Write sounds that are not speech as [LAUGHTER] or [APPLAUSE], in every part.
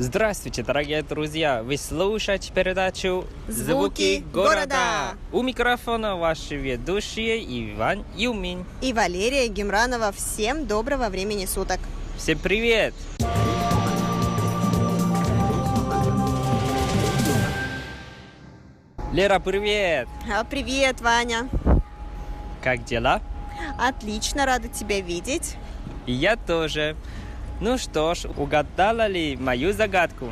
Здравствуйте, дорогие друзья! Вы слушаете передачу «Звуки города». У микрофона ваши ведущие Иван Юмин. И Валерия Гемранова. Всем доброго времени суток. Всем привет! Лера, привет! А, Привет, Ваня. Как дела? Отлично, рада тебя видеть. И я тоже. Ну что ж, угадала ли мою загадку?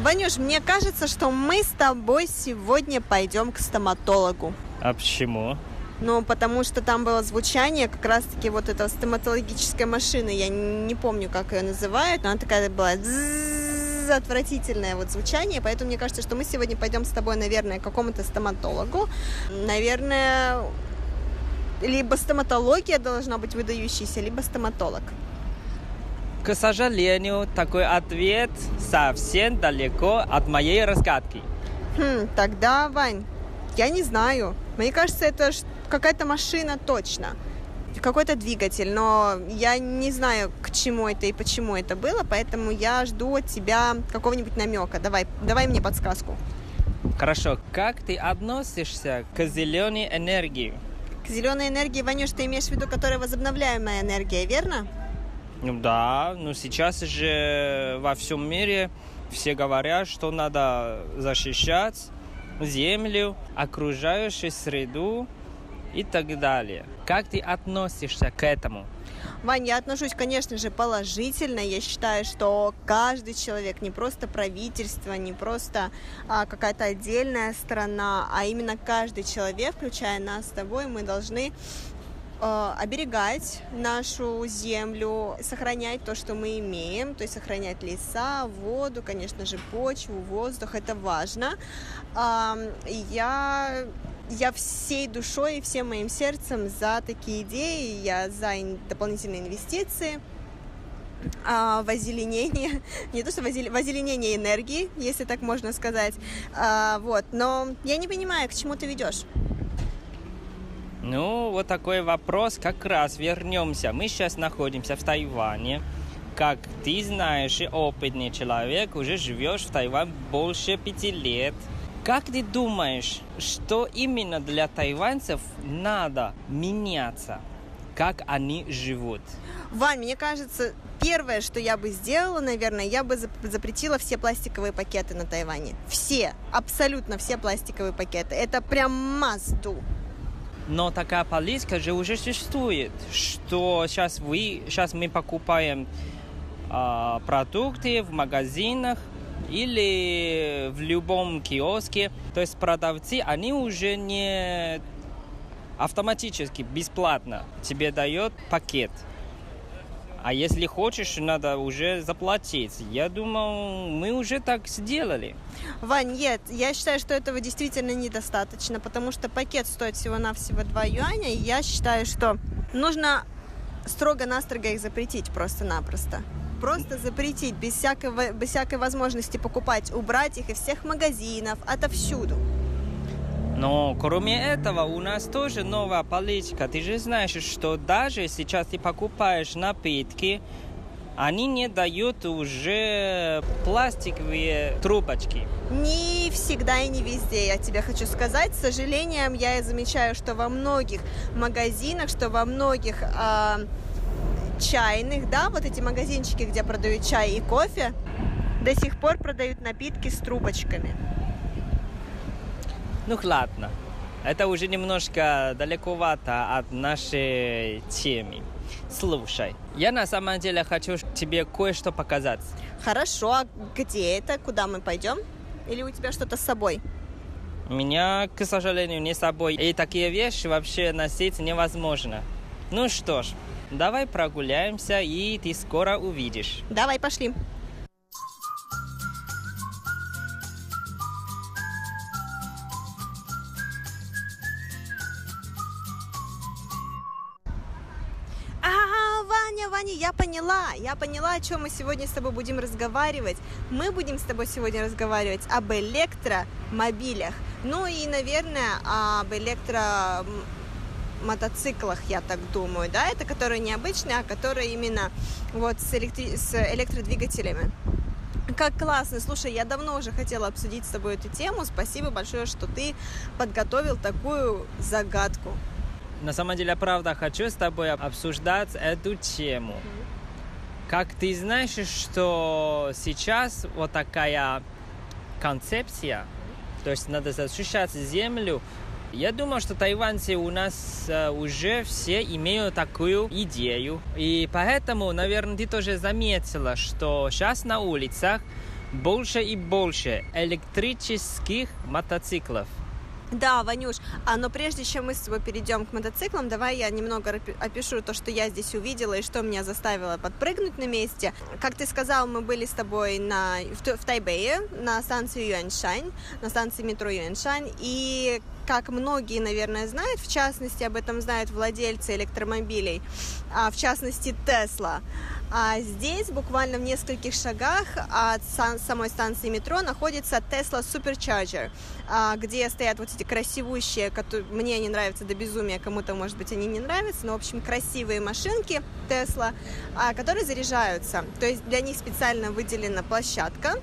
Ванюш, мне кажется, что мы с тобой сегодня пойдем к стоматологу. А почему? Ну, потому что там было звучание как раз-таки вот этого стоматологической машины. Я не помню, как ее называют, но она такая была отвратительное вот звучание, поэтому мне кажется, что мы сегодня пойдем с тобой, наверное, к какому-то стоматологу. Наверное, либо стоматология должна быть выдающейся, либо стоматолог. К сожалению, такой ответ совсем далеко от моей разгадки. Хм, тогда, Вань, я не знаю. Мне кажется, это какая-то машина точно. Какой-то двигатель, но я не знаю, к чему это и почему это было, поэтому я жду от тебя какого-нибудь намека. Давай, давай мне подсказку. Хорошо, как ты относишься к зеленой энергии? К зеленой энергии, Ванюш, ты имеешь в виду, которая возобновляемая энергия, верно? Ну да, но сейчас же во всем мире все говорят, что надо защищать землю, окружающую среду и так далее. Как ты относишься к этому? Вань, я отношусь, конечно же, положительно. Я считаю, что каждый человек, не просто правительство, не просто а, какая-то отдельная страна, а именно каждый человек, включая нас с тобой, мы должны э, оберегать нашу землю, сохранять то, что мы имеем, то есть сохранять леса, воду, конечно же, почву, воздух, это важно. Я я всей душой и всем моим сердцем за такие идеи, я за дополнительные инвестиции, а, в озеленение, [LAUGHS] не то что в озеле- в озеленение энергии, если так можно сказать, А, вот, но я не понимаю, к чему ты ведешь. Ну, вот такой вопрос. Как раз вернемся. Мы сейчас находимся в Тайване. Как ты знаешь, и опытный человек, уже живешь в Тайване больше пяти лет. Как ты думаешь, что именно для тайваньцев надо меняться? Как они живут? Вань, мне кажется, первое, что я бы сделала, наверное, я бы зап- запретила все пластиковые пакеты на Тайване. Все, абсолютно все пластиковые пакеты. Это прям must do. Но такая политика же уже существует, что сейчас вы, сейчас мы покупаем а, продукты в магазинах или в любом киоске. То есть продавцы, они уже не автоматически, бесплатно тебе дают пакет. А если хочешь, надо уже заплатить. Я думал, мы уже так сделали. Вань, нет, я считаю, что этого действительно недостаточно, потому что пакет стоит всего-навсего 2 юаня, и я считаю, что нужно строго-настрого их запретить просто-напросто. Просто запретить, без всякой, без всякой возможности покупать, убрать их из всех магазинов, отовсюду. Но кроме этого у нас тоже новая политика. Ты же знаешь, что даже сейчас ты покупаешь напитки, они не дают уже пластиковые трубочки. Не всегда и не везде, я тебе хочу сказать. С сожалением, я замечаю, что во многих магазинах, что во многих а, чайных, да, вот эти магазинчики, где продают чай и кофе, до сих пор продают напитки с трубочками. Ну ладно, это уже немножко далековато от нашей темы. Слушай, я на самом деле хочу тебе кое-что показать. Хорошо, а где это? Куда мы пойдем? Или у тебя что-то с собой? Меня, к сожалению, не с собой. И такие вещи вообще носить невозможно. Ну что ж, давай прогуляемся, и ты скоро увидишь. Давай, пошли. Ваня, Ваня, я поняла, я поняла, о чем мы сегодня с тобой будем разговаривать. Мы будем с тобой сегодня разговаривать об электромобилях. Ну и, наверное, об электро мотоциклах, я так думаю, да, это которые необычные, а которые именно вот с, электри- с электродвигателями. Как классно. Слушай, я давно уже хотела обсудить с тобой эту тему. Спасибо большое, что ты подготовил такую загадку. На самом деле, правда, хочу с тобой обсуждать эту тему. Как ты знаешь, что сейчас вот такая концепция, то есть надо защищать землю, я думаю, что тайваньцы у нас э, уже все имеют такую идею. И поэтому, наверное, ты тоже заметила, что сейчас на улицах больше и больше электрических мотоциклов. Да, Ванюш, а но прежде чем мы с тобой перейдем к мотоциклам, давай я немного опишу то, что я здесь увидела и что меня заставило подпрыгнуть на месте. Как ты сказал, мы были с тобой на, в, в Тайбэе, на станции Юаньшань, на станции метро Юаньшань, и как многие, наверное, знают, в частности, об этом знают владельцы электромобилей, а, в частности, Тесла. А здесь, буквально в нескольких шагах от самой станции метро, находится Tesla Supercharger, а, где стоят вот эти красивущие, которые мне они нравятся до безумия, кому-то, может быть, они не нравятся, но, в общем, красивые машинки Tesla, а, которые заряжаются. То есть для них специально выделена площадка,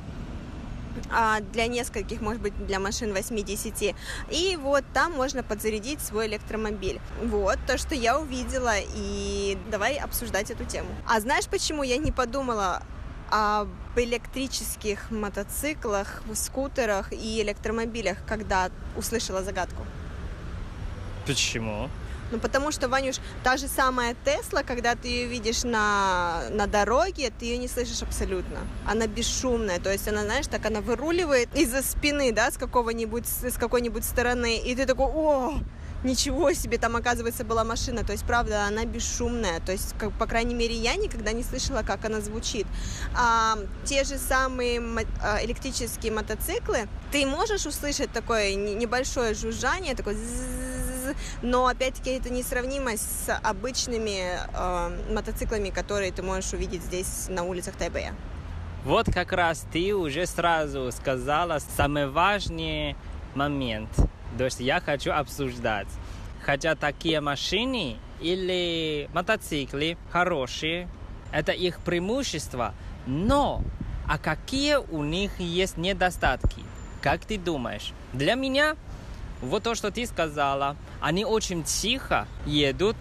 для нескольких, может быть, для машин 8-10. И вот там можно подзарядить свой электромобиль. Вот то, что я увидела, и давай обсуждать эту тему. А знаешь, почему я не подумала об электрических мотоциклах, скутерах и электромобилях, когда услышала загадку? Почему? Ну, потому что, Ванюш, та же самая Тесла, когда ты ее видишь на, на дороге, ты ее не слышишь абсолютно. Она бесшумная, то есть она, знаешь, так она выруливает из-за спины, да, с какого-нибудь, с какой-нибудь стороны, и ты такой, о, ничего себе, там, оказывается, была машина. То есть, правда, она бесшумная. То есть, как, по крайней мере, я никогда не слышала, как она звучит. А, те же самые а, электрические мотоциклы, ты можешь услышать такое небольшое жужжание, такое но опять-таки это несравнимо с обычными э, мотоциклами, которые ты можешь увидеть здесь на улицах Тайбэя. Вот как раз ты уже сразу сказала самый важный момент, то есть я хочу обсуждать. Хотя такие машины или мотоциклы хорошие, это их преимущество, но а какие у них есть недостатки? Как ты думаешь? Для меня вот то, что ты сказала, они очень тихо едут.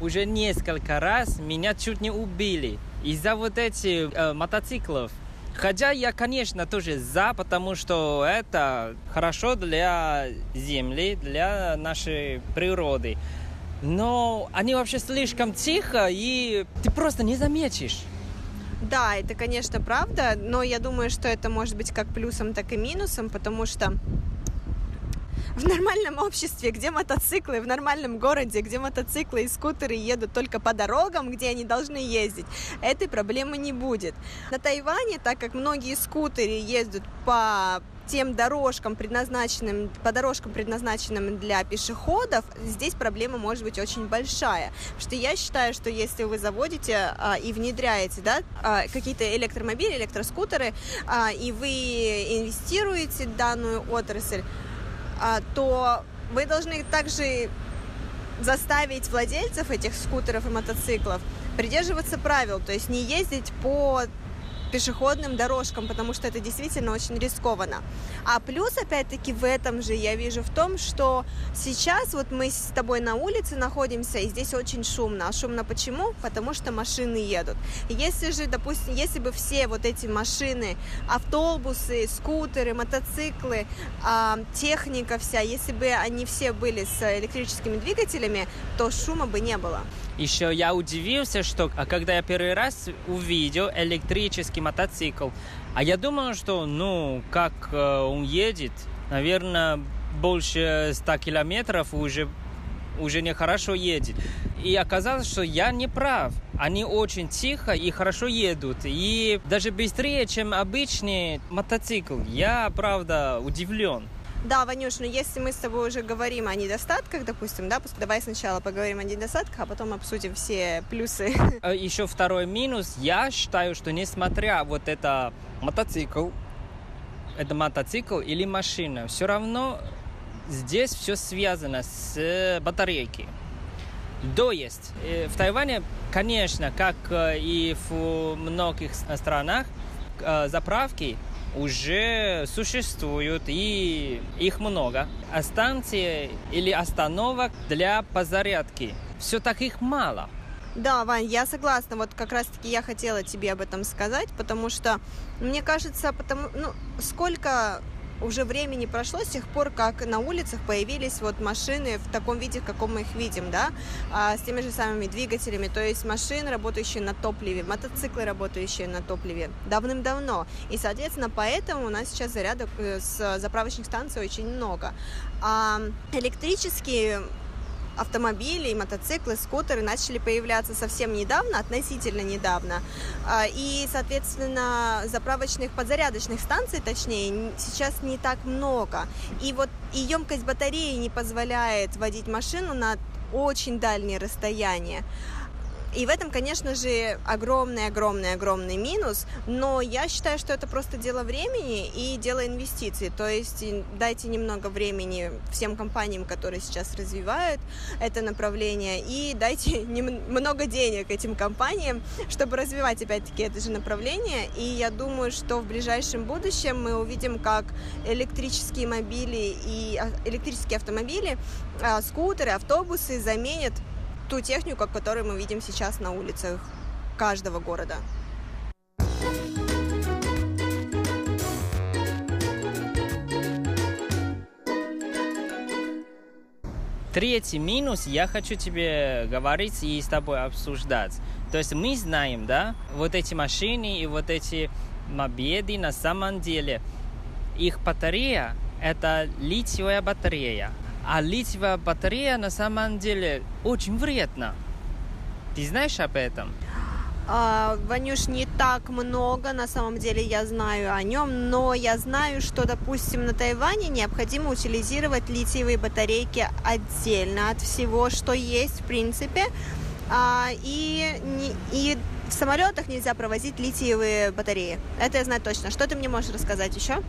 Уже несколько раз меня чуть не убили из-за вот этих э, мотоциклов. Хотя я, конечно, тоже за, потому что это хорошо для Земли, для нашей природы. Но они вообще слишком тихо, и ты просто не заметишь. Да, это, конечно, правда, но я думаю, что это может быть как плюсом, так и минусом, потому что в нормальном обществе, где мотоциклы, в нормальном городе, где мотоциклы и скутеры едут только по дорогам, где они должны ездить, этой проблемы не будет. На Тайване, так как многие скутеры ездят по тем дорожкам, предназначенным, по дорожкам, предназначенным для пешеходов, здесь проблема может быть очень большая. Потому что я считаю, что если вы заводите а, и внедряете да, а, какие-то электромобили, электроскутеры, а, и вы инвестируете в данную отрасль, то вы должны также заставить владельцев этих скутеров и мотоциклов придерживаться правил, то есть не ездить по пешеходным дорожкам, потому что это действительно очень рискованно. А плюс, опять-таки, в этом же я вижу в том, что сейчас вот мы с тобой на улице находимся, и здесь очень шумно. А шумно почему? Потому что машины едут. Если же, допустим, если бы все вот эти машины, автобусы, скутеры, мотоциклы, а, техника вся, если бы они все были с электрическими двигателями, то шума бы не было. Еще я удивился, что а когда я первый раз увидел электрический мотоцикл, а я думал, что, ну, как э, он едет, наверное, больше 100 километров уже уже нехорошо едет. И оказалось, что я не прав. Они очень тихо и хорошо едут. И даже быстрее, чем обычный мотоцикл. Я, правда, удивлен. Да, Ванюш, но если мы с тобой уже говорим о недостатках, допустим, да, давай сначала поговорим о недостатках, а потом обсудим все плюсы. [LAUGHS] Э, Еще второй минус. Я считаю, что несмотря вот это мотоцикл, это мотоцикл или машина, все равно здесь все связано с батарейки. То есть э, в Тайване, конечно, как э, и в многих странах, э, заправки уже существуют, и их много. А станции или остановок для позарядки все таких мало. Да, Вань, я согласна. Вот как раз-таки я хотела тебе об этом сказать, потому что мне кажется, потому, ну, сколько уже времени прошло с тех пор, как на улицах появились вот машины в таком виде, в каком мы их видим, да, а, с теми же самыми двигателями, то есть машины, работающие на топливе, мотоциклы, работающие на топливе, давным-давно. И, соответственно, поэтому у нас сейчас зарядок э, с заправочных станций очень много. А электрические автомобили, мотоциклы, скутеры начали появляться совсем недавно, относительно недавно. А, и, соответственно, заправочных подзарядочных станций, точнее, сейчас не так много. И вот и емкость батареи не позволяет водить машину на очень дальние расстояния. И в этом, конечно же, огромный-огромный-огромный минус, но я считаю, что это просто дело времени и дело инвестиций. То есть дайте немного времени всем компаниям, которые сейчас развивают это направление, и дайте [LAUGHS] много денег этим компаниям, чтобы развивать, опять-таки, это же направление. И я думаю, что в ближайшем будущем мы увидим, как электрические мобили и а, электрические автомобили, а, скутеры, автобусы заменят ту технику, которую мы видим сейчас на улицах каждого города. Третий минус я хочу тебе говорить и с тобой обсуждать. То есть мы знаем, да, вот эти машины и вот эти мобеды на самом деле, их батарея это литиевая батарея. А литиевая батарея на самом деле очень вредна. Ты знаешь об этом? А, Ванюш, не так много, на самом деле я знаю о нем, но я знаю, что, допустим, на Тайване необходимо утилизировать литиевые батарейки отдельно от всего, что есть, в принципе. А, и, и в самолетах нельзя провозить литиевые батареи. Это я знаю точно. Что ты мне можешь рассказать еще?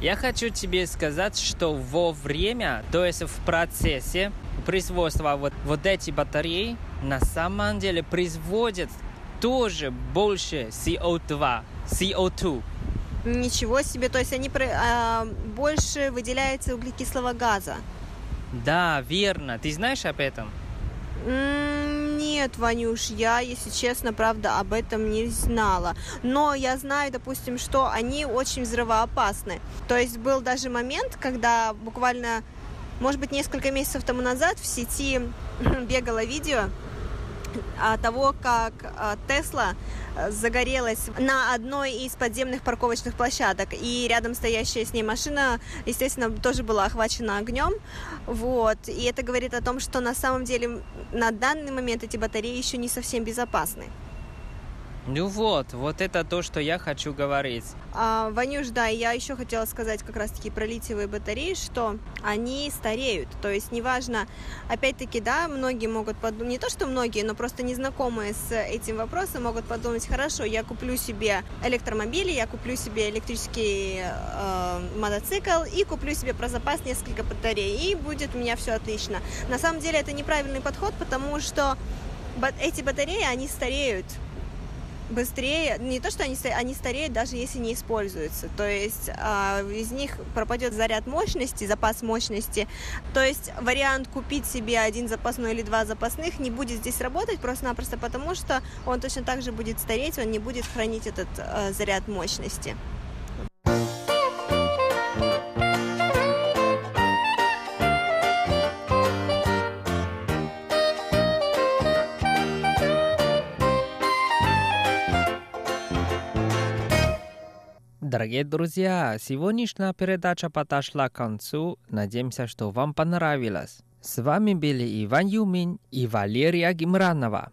Я хочу тебе сказать, что во время, то есть в процессе производства вот, вот эти батареи на самом деле производят тоже больше CO2, CO2. Ничего себе, то есть они а, больше выделяется углекислого газа. Да, верно. Ты знаешь об этом? Нет, Ванюш, я, если честно, правда, об этом не знала. Но я знаю, допустим, что они очень взрывоопасны. То есть был даже момент, когда буквально, может быть, несколько месяцев тому назад в сети [LAUGHS] бегало видео, того, как а, Тесла э, загорелась на одной из подземных парковочных площадок, и рядом стоящая с ней машина, естественно, тоже была охвачена огнем, вот, и это говорит о том, что на самом деле на данный момент эти батареи еще не совсем безопасны. Ну вот, вот это то, что я хочу говорить. А, Ванюш, да, я еще хотела сказать как раз-таки про литиевые батареи, что они стареют. То есть неважно, опять-таки, да, многие могут подумать, не то что многие, но просто незнакомые с этим вопросом могут подумать, хорошо, я куплю себе электромобили, я куплю себе электрический э, мотоцикл и куплю себе про запас несколько батарей, и будет у меня все отлично. На самом деле это неправильный подход, потому что эти батареи, они стареют быстрее, не то, что они, они стареют, даже если не используются. То есть э, из них пропадет заряд мощности, запас мощности. То есть вариант купить себе один запасной или два запасных не будет здесь работать просто-напросто потому, что он точно так же будет стареть, он не будет хранить этот э, заряд мощности. Дорогие друзья, сегодняшняя передача подошла к концу. Надеемся, что вам понравилось. С вами были Иван Юмин и Валерия Гимранова.